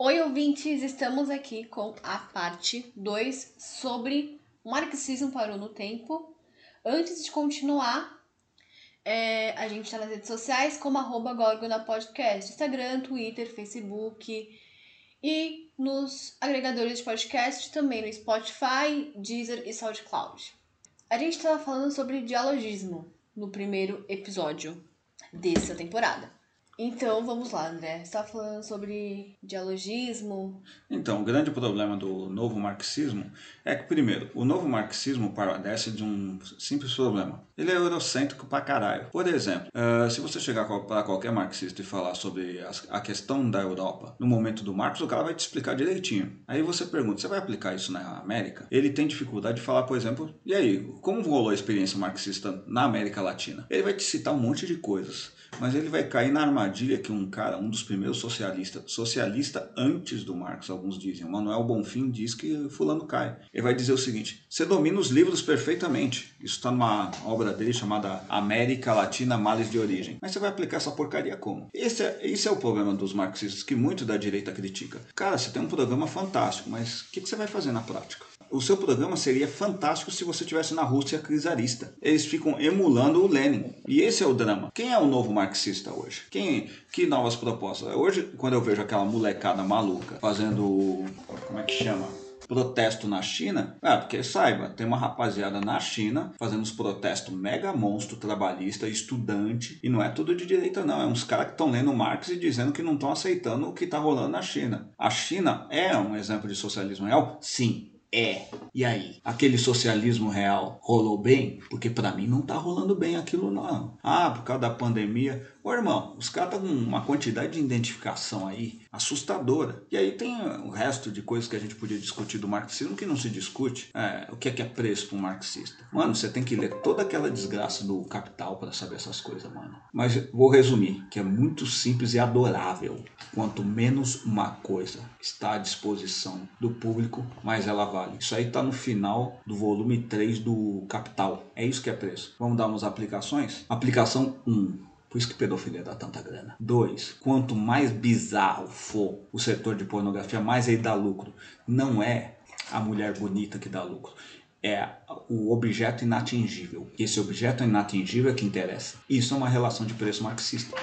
Oi, ouvintes! Estamos aqui com a parte 2 sobre marxismo parou no tempo. Antes de continuar, é, a gente está nas redes sociais como arroba Gorgona Podcast, Instagram, Twitter, Facebook e nos agregadores de podcast, também no Spotify, Deezer e SoundCloud. A gente estava falando sobre dialogismo no primeiro episódio dessa temporada. Então, vamos lá, André. Está falando sobre dialogismo. Então, o grande problema do novo marxismo é que, primeiro, o novo marxismo padece de um simples problema. Ele é eurocêntrico pra caralho. Por exemplo, uh, se você chegar para qualquer marxista e falar sobre a questão da Europa no momento do Marx, o cara vai te explicar direitinho. Aí você pergunta, você vai aplicar isso na América? Ele tem dificuldade de falar, por exemplo, e aí, como rolou a experiência marxista na América Latina? Ele vai te citar um monte de coisas. Mas ele vai cair na armadilha que um cara, um dos primeiros socialistas, socialista antes do Marx, alguns dizem, o Manuel Bonfim diz que fulano cai. Ele vai dizer o seguinte: você domina os livros perfeitamente. Isso está numa obra dele chamada América Latina Males de Origem. Mas você vai aplicar essa porcaria como? Esse é, esse é o problema dos marxistas que muito da direita critica. Cara, você tem um programa fantástico, mas o que, que você vai fazer na prática? o seu programa seria fantástico se você estivesse na Rússia czarista. Eles ficam emulando o Lenin. E esse é o drama. Quem é o novo marxista hoje? Quem, que novas propostas? Hoje, quando eu vejo aquela molecada maluca fazendo. Como é que chama? Protesto na China, é, porque saiba, tem uma rapaziada na China fazendo uns protestos mega monstro trabalhista, estudante, e não é tudo de direita não, é uns caras que estão lendo Marx e dizendo que não estão aceitando o que está rolando na China. A China é um exemplo de socialismo real? Sim, é. E aí? Aquele socialismo real rolou bem? Porque para mim não tá rolando bem aquilo não. Ah, por causa da pandemia. Ô irmão, os caras estão com uma quantidade de identificação aí assustadora. E aí tem o resto de coisas que a gente podia discutir do marxismo que não se discute. É, o que é que é preço para um marxista? Mano, você tem que ler toda aquela desgraça do Capital para saber essas coisas, mano. Mas vou resumir, que é muito simples e adorável. Quanto menos uma coisa está à disposição do público, mais ela vale. Isso aí está no final do volume 3 do Capital. É isso que é preço. Vamos dar umas aplicações? Aplicação 1. Por isso que pedofilia dá tanta grana. Dois, quanto mais bizarro for o setor de pornografia, mais ele dá lucro. Não é a mulher bonita que dá lucro. É o objeto inatingível. Esse objeto inatingível é que interessa. Isso é uma relação de preço marxista.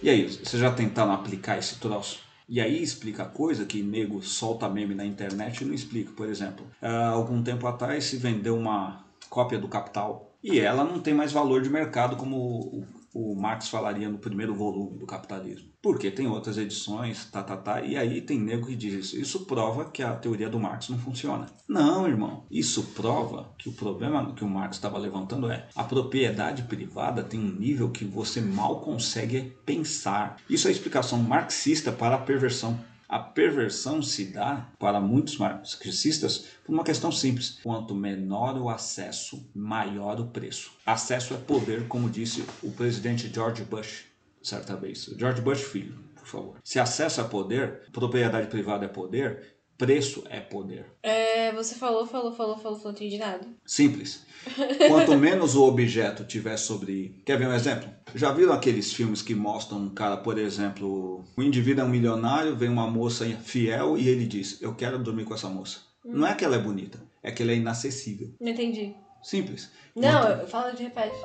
E aí, você já tentaram aplicar esse troço? E aí explica coisa que nego solta meme na internet e não explica. Por exemplo, há algum tempo atrás se vendeu uma cópia do Capital e ela não tem mais valor de mercado como o Marx falaria no primeiro volume do Capitalismo. Porque tem outras edições, tá, tá, tá, e aí tem nego que diz isso. Isso prova que a teoria do Marx não funciona. Não, irmão. Isso prova que o problema que o Marx estava levantando é a propriedade privada tem um nível que você mal consegue pensar. Isso é a explicação marxista para a perversão a perversão se dá para muitos marxistas por uma questão simples: quanto menor o acesso, maior o preço. Acesso é poder, como disse o presidente George Bush certa vez. George Bush filho, por favor. Se acesso é poder, propriedade privada é poder, preço é poder. É, você falou, falou, falou, falou, não entendi nada. Simples. Quanto menos o objeto tiver sobre. Quer ver um exemplo? Já viram aqueles filmes que mostram um cara, por exemplo, o indivíduo é um milionário, vem uma moça fiel e ele diz: Eu quero dormir com essa moça. Hum. Não é que ela é bonita, é que ela é inacessível. Não entendi. Simples. Não, Quanto... eu falo de repete.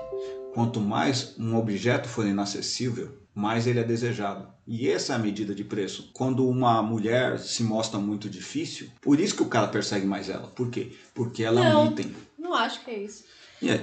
Quanto mais um objeto for inacessível, mais ele é desejado. E essa é a medida de preço. Quando uma mulher se mostra muito difícil, por isso que o cara persegue mais ela. Por quê? Porque ela não, é um item. Não acho que é isso.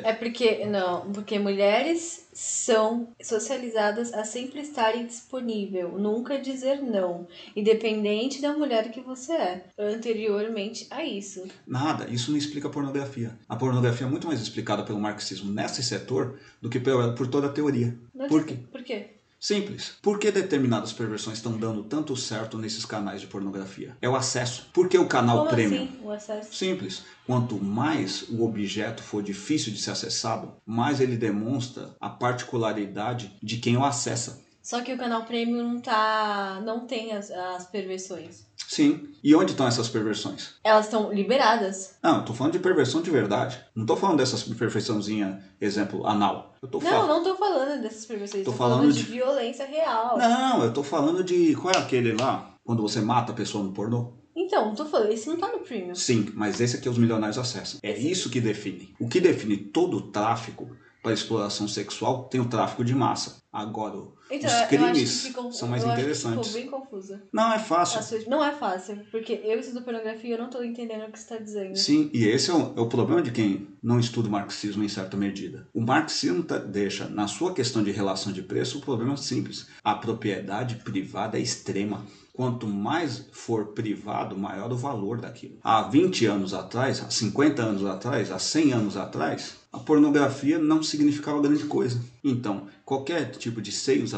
É porque, não, porque mulheres são socializadas a sempre estarem disponível, nunca dizer não, independente da mulher que você é, anteriormente a isso. Nada, isso não explica a pornografia. A pornografia é muito mais explicada pelo marxismo nesse setor do que por, por toda a teoria. Mas por quê? Por quê? Simples. Por que determinadas perversões estão dando tanto certo nesses canais de pornografia? É o acesso. Por que o canal Como premium? Assim, o acesso? Simples. Quanto mais o objeto for difícil de ser acessado, mais ele demonstra a particularidade de quem o acessa. Só que o canal premium não, tá, não tem as, as perversões. Sim. E onde estão essas perversões? Elas estão liberadas. Não, eu tô falando de perversão de verdade. Não tô falando dessas perfeiçãozinha, exemplo, anal. Eu tô não, fal... não tô falando dessas perversões. Tô, tô falando, falando de... de... violência real. Não, eu tô falando de. Qual é aquele lá? Quando você mata a pessoa no pornô? Então, tô falando, esse não tá no premium. Sim, mas esse aqui os milionários acessam. É isso que define. O que define todo o tráfico para exploração sexual tem o tráfico de massa. Agora, Então, os eu acho crimes que ficou, são mais interessantes. ficou bem confusa. Não é fácil. Sua- Não é fácil, porque eu estudo pornografia e eu não tô entendendo o que você tá dizendo. Sim, e esse é o, é o problema de quem não estuda o marxismo em certa medida. O marxismo tá- deixa, na sua questão de relação de preço, o problema é simples. A propriedade privada é extrema. Quanto mais for privado, maior o valor daquilo. Há 20 anos atrás, há 50 anos atrás, há 100 anos atrás, a pornografia não significava grande coisa. Então, qualquer tipo de seios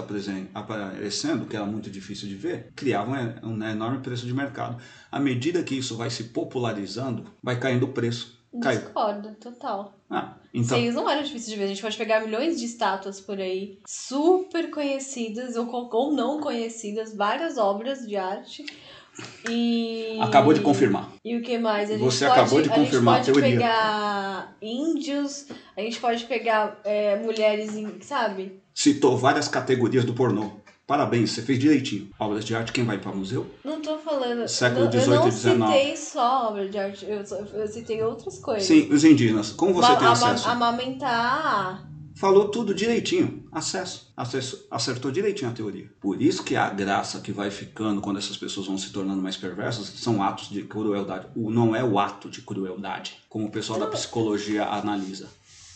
aparecendo, que era muito difícil de ver, criava um, um enorme preço de mercado. À medida que isso vai se popularizando, vai caindo o preço. Cai. Discordo, total. Ah, então, Seios não era difícil de ver. A gente pode pegar milhões de estátuas por aí, super conhecidas ou, ou não conhecidas, várias obras de arte. E. acabou de confirmar. E o que mais? A gente Você pode, acabou de confirmar a A gente pode pegar índios, a gente pode pegar é, mulheres, sabe? Citou várias categorias do pornô. Parabéns, você fez direitinho. Obras de arte, quem vai para museu? Não tô falando. Século eu, não- 18 eu não e 19. citei só obra de arte, eu, eu citei outras coisas. Sim, os indígenas. Como você Ma- tem acesso? Amamentar. Falou tudo direitinho. Acesso. Acesso. Acertou direitinho a teoria. Por isso que a graça que vai ficando quando essas pessoas vão se tornando mais perversas são atos de crueldade. O, não é o ato de crueldade, como o pessoal da psicologia analisa.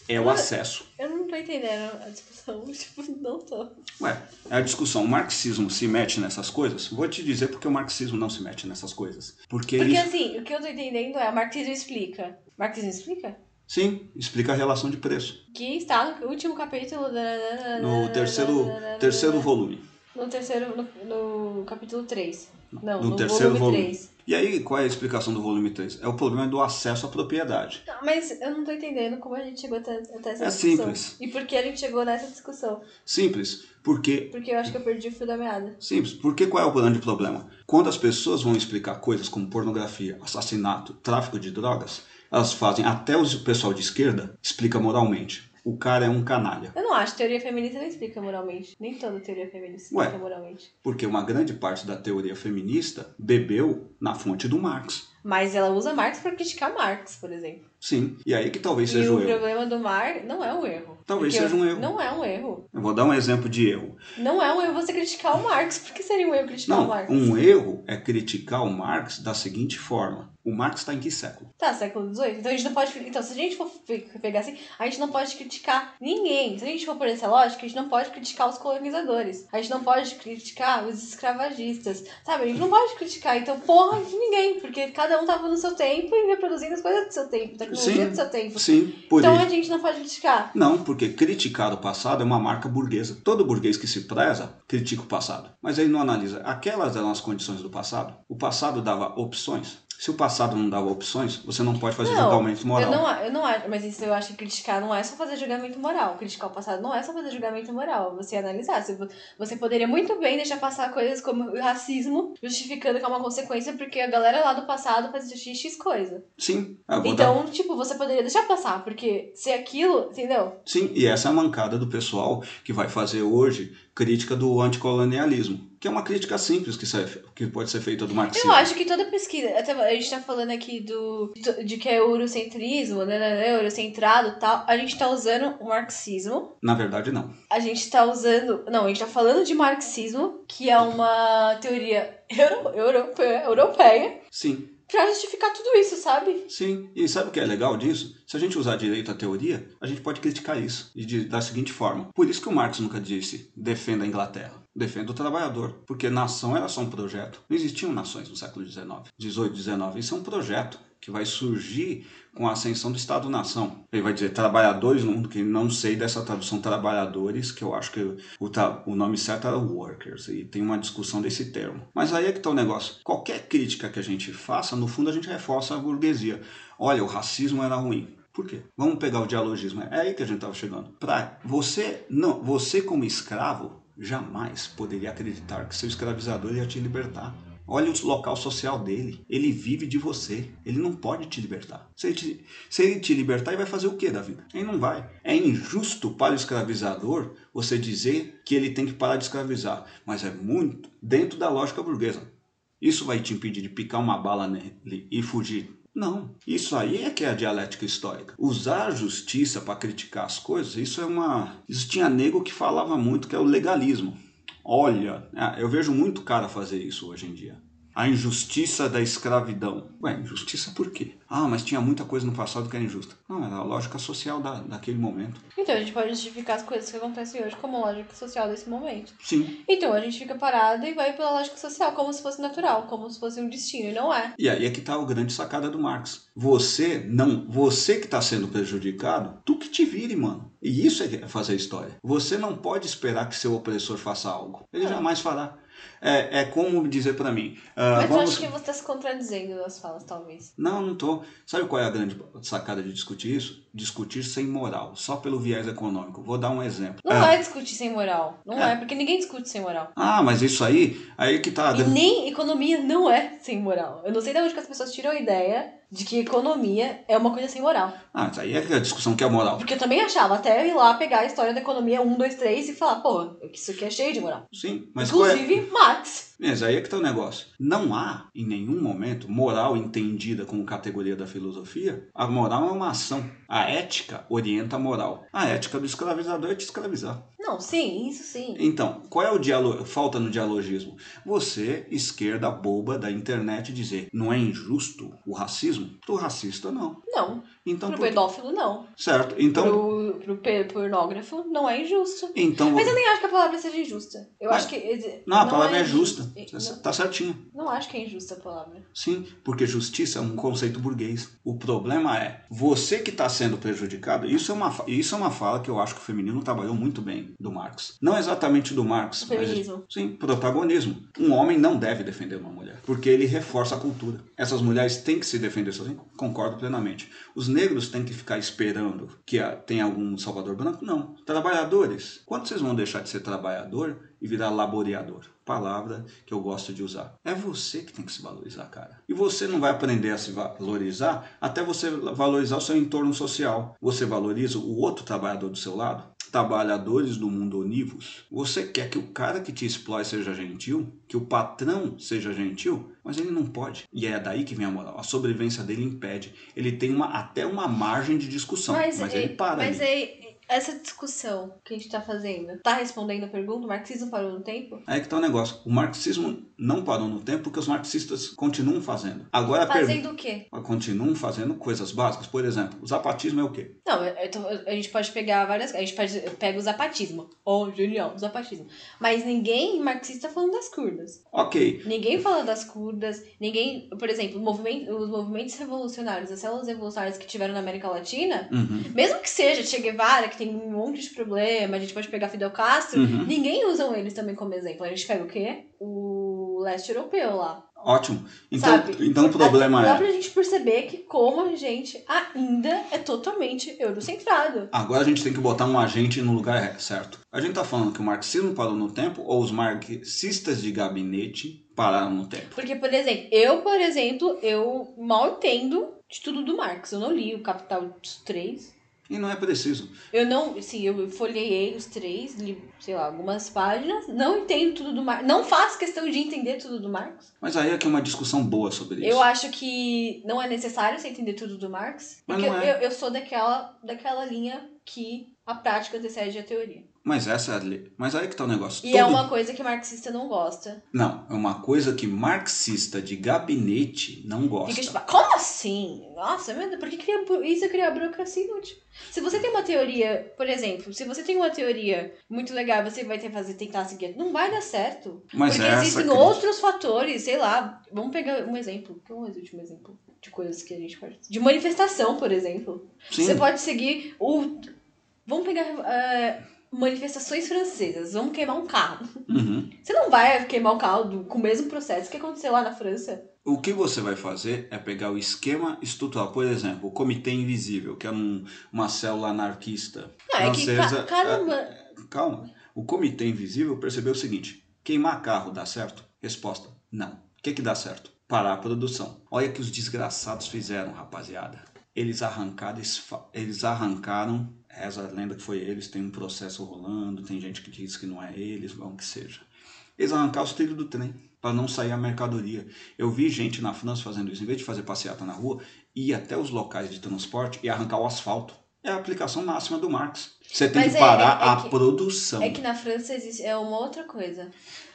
É o acesso. Eu não tô entendendo a discussão. Tipo, não tô. Ué, é a discussão. O marxismo se mete nessas coisas? Vou te dizer porque o marxismo não se mete nessas coisas. Porque, Porque ele, assim, o que eu tô entendendo é, o marxismo explica. Marxismo explica? sim, explica a relação de preço. Que está no último capítulo da... No terceiro, terceiro volume. No terceiro, no, no capítulo 3. Não, No no, terceiro volume, volume. 3. E aí, qual é a explicação do volume 3? É o problema do acesso à propriedade. Não, mas eu não tô entendendo como a gente chegou até, até essa É discussão. simples. E por que a gente chegou nessa discussão? Simples, porque Porque eu acho que eu perdi o fio da meada. Simples, porque qual é o grande problema? Quando as pessoas vão explicar coisas como pornografia, assassinato, tráfico de drogas, elas fazem, até o pessoal de esquerda explica moralmente. O cara é um canalha. Eu não acho. Teoria feminista não explica moralmente. Nem toda teoria feminista Ué. explica moralmente. Porque uma grande parte da teoria feminista bebeu na fonte do Marx. Mas ela usa Marx pra criticar Marx, por exemplo. Sim, e aí que talvez E seja o o erro. problema do Marx não é um erro. Talvez seja um erro. Não é um erro. Eu vou dar um exemplo de erro. Não é um erro você criticar o Marx. Por que seria um erro criticar o Não, Marx? um erro é criticar o Marx da seguinte forma. O Marx está em que século? Tá, século XVIII. Então a gente não pode. Então, se a gente for pe- pegar assim, a gente não pode criticar ninguém. Se a gente for por essa lógica, a gente não pode criticar os colonizadores. A gente não pode criticar os escravagistas. Sabe? A gente não pode criticar, então, porra de ninguém. Porque cada um tava no seu tempo e reproduzindo as coisas do seu tempo, tecnologia Sim. do seu tempo. Sim, por Então isso. a gente não pode criticar. Não, porque criticar o passado é uma marca burguesa. Todo burguês que se preza critica o passado. Mas ele não analisa. Aquelas eram as condições do passado. O passado dava opções. Se o passado não dava opções, você não pode fazer Não, julgamento moral. Eu não, eu não acho, mas isso eu acho que criticar não é só fazer julgamento moral. Criticar o passado não é só fazer julgamento moral. Você analisar. Você, você poderia muito bem deixar passar coisas como o racismo, justificando que é uma consequência porque a galera lá do passado fazia X coisa. Sim, eu vou dar- Então, tipo, você poderia deixar passar, porque se aquilo, entendeu? Sim, e essa é a mancada do pessoal que vai fazer hoje crítica do anticolonialismo. Que é uma crítica simples que, serve- que pode ser feita do marxismo. Eu acho que toda pesquisa, a gente tá falando aqui do de, que é eurocentrismo, né, né, né, eurocentrado e tal, a gente tá usando o marxismo Na verdade, não. a gente tá usando. Não, a gente tá falando de marxismo, que é uma teoria euro, europeia, europeia, Sim, pra justificar tudo isso, sabe? sim. E sabe o que é legal disso? Se a gente usar direito a teoria, a gente pode criticar isso. E de, da seguinte forma. Por isso que o Marx nunca disse defenda a Inglaterra. Defenda o trabalhador. Porque nação era só um projeto. Não existiam nações no século XIX, XVIII, XIX. Isso é um projeto que vai surgir com a ascensão do Estado-nação. Ele vai dizer trabalhadores, que não sei dessa tradução trabalhadores, que eu acho que o, o nome certo era workers, e tem uma discussão desse termo. Mas aí é que está o negócio. Qualquer crítica que a gente faça, no fundo a gente reforça a burguesia. Olha, o racismo era ruim. Por quê? Vamos pegar o dialogismo. É aí que a gente estava chegando. Pra você, não, você como escravo, jamais poderia acreditar que seu escravizador ia te libertar. Olha o local social dele. Ele vive de você. Ele não pode te libertar. Se ele te, se ele te libertar, ele vai fazer o que da vida? Ele não vai. É injusto para o escravizador você dizer que ele tem que parar de escravizar. Mas é muito dentro da lógica burguesa. Isso vai te impedir de picar uma bala nele e fugir? Não. Isso aí é que é a dialética histórica. Usar a justiça para criticar as coisas, isso é uma. Isso tinha nego que falava muito que é o legalismo. Olha, é, eu vejo muito cara fazer isso hoje em dia a injustiça da escravidão. Ué, injustiça por quê? Ah, mas tinha muita coisa no passado que era injusta. Não, era a lógica social da, daquele momento. Então a gente pode justificar as coisas que acontecem hoje como lógica social desse momento. Sim. Então a gente fica parado e vai pela lógica social, como se fosse natural, como se fosse um destino, e não é. E aí é que tá o grande sacada do Marx. Você não, você que está sendo prejudicado, tu que te vire, mano. E isso é fazer história. Você não pode esperar que seu opressor faça algo. Ele é. jamais fará. É, é como dizer para mim. Uh, Mas vamos... eu acho que você está se contradizendo nas falas, talvez. Não, não tô. Sabe qual é a grande sacada de discutir isso? Discutir sem moral, só pelo viés econômico. Vou dar um exemplo. Não é, é discutir sem moral. Não é. é. porque ninguém discute sem moral. Ah, mas isso aí, aí que tá. E nem economia não é sem moral. Eu não sei de onde que as pessoas tiram a ideia de que economia é uma coisa sem moral. Ah, isso aí é a discussão que é moral. Porque eu também achava, até ir lá pegar a história da economia 1, 2, 3 e falar, pô, isso aqui é cheio de moral. Sim, mas Inclusive, é... Marx. Mas aí é que tá o negócio. Não há, em nenhum momento, moral entendida como categoria da filosofia. A moral é uma ação. A ética orienta a moral. A ética do escravizador é te escravizar. Não, sim, isso sim. Então, qual é o diálogo, falta no dialogismo? Você, esquerda boba da internet, dizer não é injusto o racismo? Pro racista, não. Não. Então, pro por... pedófilo, não. Certo. Então. Pro, pro pornógrafo, não é injusto. Então. Mas eu nem acho que a palavra seja injusta. Eu Mas... acho que. Não, a palavra é, é justa. Não. Tá certinho. Não acho que é injusta a palavra. Sim, porque justiça é um conceito burguês. O problema é, você que está sendo prejudicado, isso é, uma, isso é uma fala que eu acho que o feminismo trabalhou muito bem do Marx. Não exatamente do Marx. O feminismo. Mas, sim, protagonismo. Um homem não deve defender uma mulher, porque ele reforça a cultura. Essas mulheres têm que se defender sozinhas. Concordo plenamente. Os negros têm que ficar esperando que tenha algum salvador branco? Não. Trabalhadores. Quando vocês vão deixar de ser trabalhador e virar laboreador? Palavra que eu gosto de usar. É você que tem que se valorizar, cara. E você não vai aprender a se valorizar até você valorizar o seu entorno social. Você valoriza o outro trabalhador do seu lado? Trabalhadores do mundo onívos, você quer que o cara que te explore seja gentil, que o patrão seja gentil, mas ele não pode. E é daí que vem a moral. A sobrevivência dele impede. Ele tem uma, até uma margem de discussão, mas, mas ele para. Mas ali essa discussão que a gente está fazendo tá respondendo a pergunta? O marxismo parou no tempo? É que tá o um negócio. O marxismo não parou no tempo porque os marxistas continuam fazendo. Agora Fazendo o quê? Continuam fazendo coisas básicas. Por exemplo, o zapatismo é o quê? Não, a gente pode pegar várias. A gente pode, pega o zapatismo. Oh, genial, o zapatismo. Mas ninguém marxista falando das curdas. Ok. Ninguém fala das curdas. Ninguém. Por exemplo, movimento, os movimentos revolucionários, as células revolucionárias que tiveram na América Latina, uhum. mesmo que seja Che Guevara, que tem um monte de problema, a gente pode pegar Fidel Castro, uhum. ninguém usa eles também como exemplo. A gente pega o quê? O leste europeu lá. Ótimo. Então, Sabe? então o problema Dá é. pra gente perceber que como a gente ainda é totalmente eurocentrado. Agora a gente tem que botar um agente no lugar certo. A gente tá falando que o marxismo parou no tempo ou os marxistas de gabinete pararam no tempo? Porque, por exemplo, eu, por exemplo, eu mal entendo de tudo do Marx. Eu não li o Capital 3. E não é preciso. Eu não, sim, eu folhei os três, li, sei lá, algumas páginas, não entendo tudo do Marx, não faço questão de entender tudo do Marx. Mas aí é que é uma discussão boa sobre isso. Eu acho que não é necessário você entender tudo do Marx, porque é. eu, eu sou daquela, daquela linha que a prática antecede a teoria. Mas essa é. Mas aí que tá o negócio. E Todo... é uma coisa que marxista não gosta. Não, é uma coisa que marxista de gabinete não gosta. Fica tipo, como assim? Nossa, meu Deus, por que cria, isso é criar burocracia inútil? Se você tem uma teoria, por exemplo, se você tem uma teoria muito legal, você vai ter fazer, tentar seguir, não vai dar certo. Mas porque é existem outros fatores, sei lá. Vamos pegar um exemplo. Qual é o último exemplo? De coisas que a gente pode. De manifestação, por exemplo. Sim. Você pode seguir o. Vamos pegar. Uh, manifestações francesas, vamos queimar um carro. Uhum. Você não vai queimar o carro com o mesmo processo que aconteceu lá na França. O que você vai fazer é pegar o esquema estrutural. Por exemplo, o Comitê Invisível, que é um, uma célula anarquista não, francesa. É que, caramba. É, calma. O Comitê Invisível percebeu o seguinte: queimar carro dá certo? Resposta: não. O que, que dá certo? Parar a produção. Olha que os desgraçados fizeram, rapaziada. Eles arrancaram, eles arrancaram Reza a lenda que foi eles, tem um processo rolando, tem gente que diz que não é eles, bom que seja. Eles arrancaram os trilhos do trem para não sair a mercadoria. Eu vi gente na França fazendo isso. Em vez de fazer passeata na rua, ir até os locais de transporte e arrancar o asfalto. É a aplicação máxima do Marx. Você tem Mas que é- parar é- é a que- produção. É que na França existe, é uma outra coisa.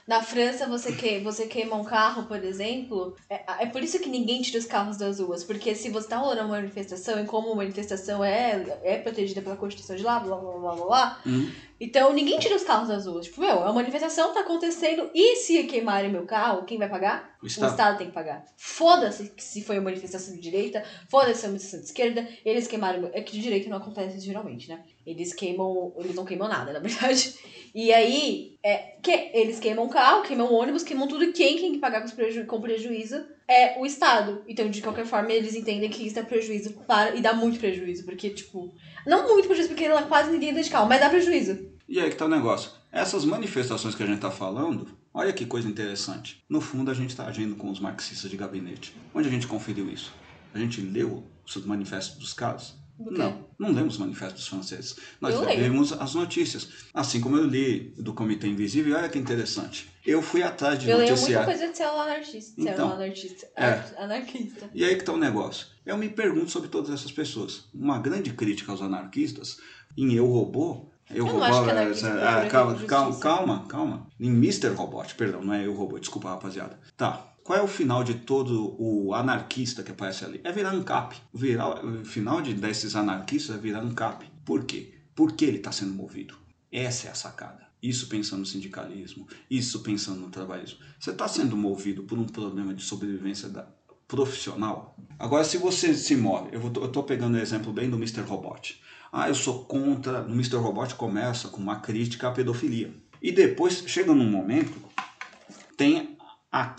Na França, você, que, você queima um carro, por exemplo, é, é por isso que ninguém tira os carros das ruas. Porque se você tá rolando uma manifestação, e como a manifestação é, é protegida pela Constituição de lá, blá blá blá blá blá, Hum. então ninguém tira os carros das ruas. Tipo, meu, a manifestação tá acontecendo e se queimarem meu carro, quem vai pagar? O O Estado. Estado tem que pagar. Foda-se se foi uma manifestação de direita, foda-se se foi uma manifestação de esquerda, eles queimaram. meu- É que de direita não acontece isso geralmente, né? Eles queimam. Eles não queimam nada, na verdade. E aí, é, que, eles queimam carro, queimam ônibus, queimam tudo, e quem tem que pagar com, preju com prejuízo é o Estado. Então, de qualquer forma, eles entendem que isso é prejuízo para. E dá muito prejuízo, porque, tipo. Não muito prejuízo, porque lá quase ninguém anda de carro, mas dá prejuízo. E aí que tá o negócio. Essas manifestações que a gente tá falando, olha que coisa interessante. No fundo, a gente está agindo com os marxistas de gabinete. Onde a gente conferiu isso? A gente leu os manifestos dos caras? Não, não lemos os manifestos franceses. Nós Eu lemos as notícias. Assim como eu li do Comitê Invisível, olha que interessante. Eu fui atrás de Eu leio muita noticiar. coisa de célula anarquista. Célula Então, anarquista. é. Ar- Anarquista. E aí que tá o negócio. Eu me pergunto sobre todas essas pessoas. Uma grande crítica aos anarquistas em Eu Robô. Eu, não Robô, acho que é- ah, calma, calma, calma, calma. Em Mr. Robot, perdão, não é Eu Robô, desculpa rapaziada. Tá. Qual é o final de todo o anarquista que aparece ali? É virar ANCAP. Virar, o final de, desses anarquistas é virar ANCAP. Por quê? Porque ele está sendo movido. Essa é a sacada. Isso pensando no sindicalismo, isso pensando no trabalhismo. Você está sendo movido por um problema de sobrevivência da, profissional. Agora, se você se move, eu, tô pegando o exemplo bem do Mr. Robot. Ah, eu sou contra. O Mr. Robot começa com uma crítica à pedofilia. E depois, chega num momento, tem a,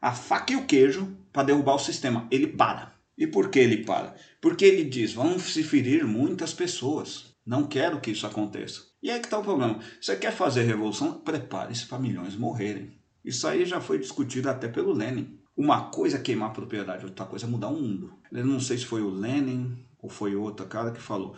a faca e o queijo para derrubar o sistema. Ele para. E por que ele para? Porque ele diz: vão se ferir muitas pessoas. Não quero que isso aconteça. E aí que está o problema. Você quer fazer revolução? Prepare-se para milhões morrerem. Isso aí já foi discutido até pelo Lenin. Uma coisa é queimar a propriedade, outra coisa é mudar o mundo. Eu não sei se foi o Lenin ou foi outro cara que falou.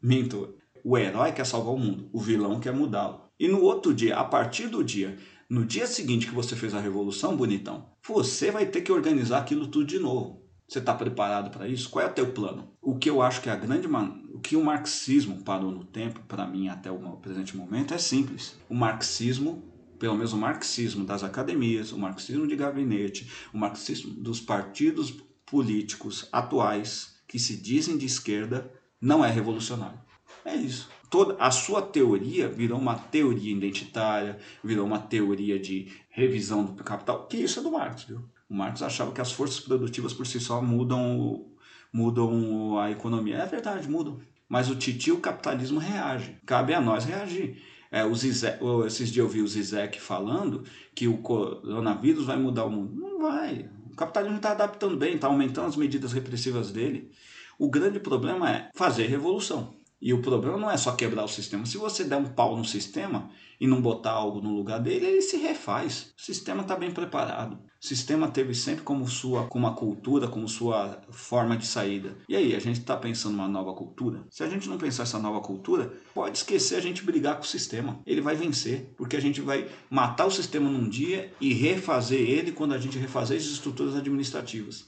Minto, o herói quer salvar o mundo, o vilão quer mudá-lo. E no outro dia, a partir do dia, no dia seguinte que você fez a revolução, bonitão, você vai ter que organizar aquilo tudo de novo. Você está preparado para isso? Qual é o teu plano? O que eu acho que é a grande man... o que o marxismo parou no tempo, para mim até o presente momento, é simples. O marxismo, pelo menos o marxismo das academias, o marxismo de gabinete, o marxismo dos partidos políticos atuais que se dizem de esquerda, não é revolucionário. É isso. Toda a sua teoria virou uma teoria identitária, virou uma teoria de revisão do capital, que isso é do Marx, viu? O Marx achava que as forças produtivas por si só mudam, mudam a economia. É verdade, mudam. Mas o titio o capitalismo reage. Cabe a nós reagir. É, o Zizek, esses dias eu vi o Zizek falando que o coronavírus vai mudar o mundo. Não vai. O capitalismo está adaptando bem, está aumentando as medidas repressivas dele. O grande problema é fazer revolução. E o problema não é só quebrar o sistema. Se você der um pau no sistema e não botar algo no lugar dele, ele se refaz. O sistema está bem preparado. O sistema teve sempre como sua como uma cultura, como sua forma de saída. E aí, a gente está pensando numa nova cultura? Se a gente não pensar essa nova cultura, pode esquecer a gente brigar com o sistema. Ele vai vencer, porque a gente vai matar o sistema num dia e refazer ele quando a gente refazer as estruturas administrativas.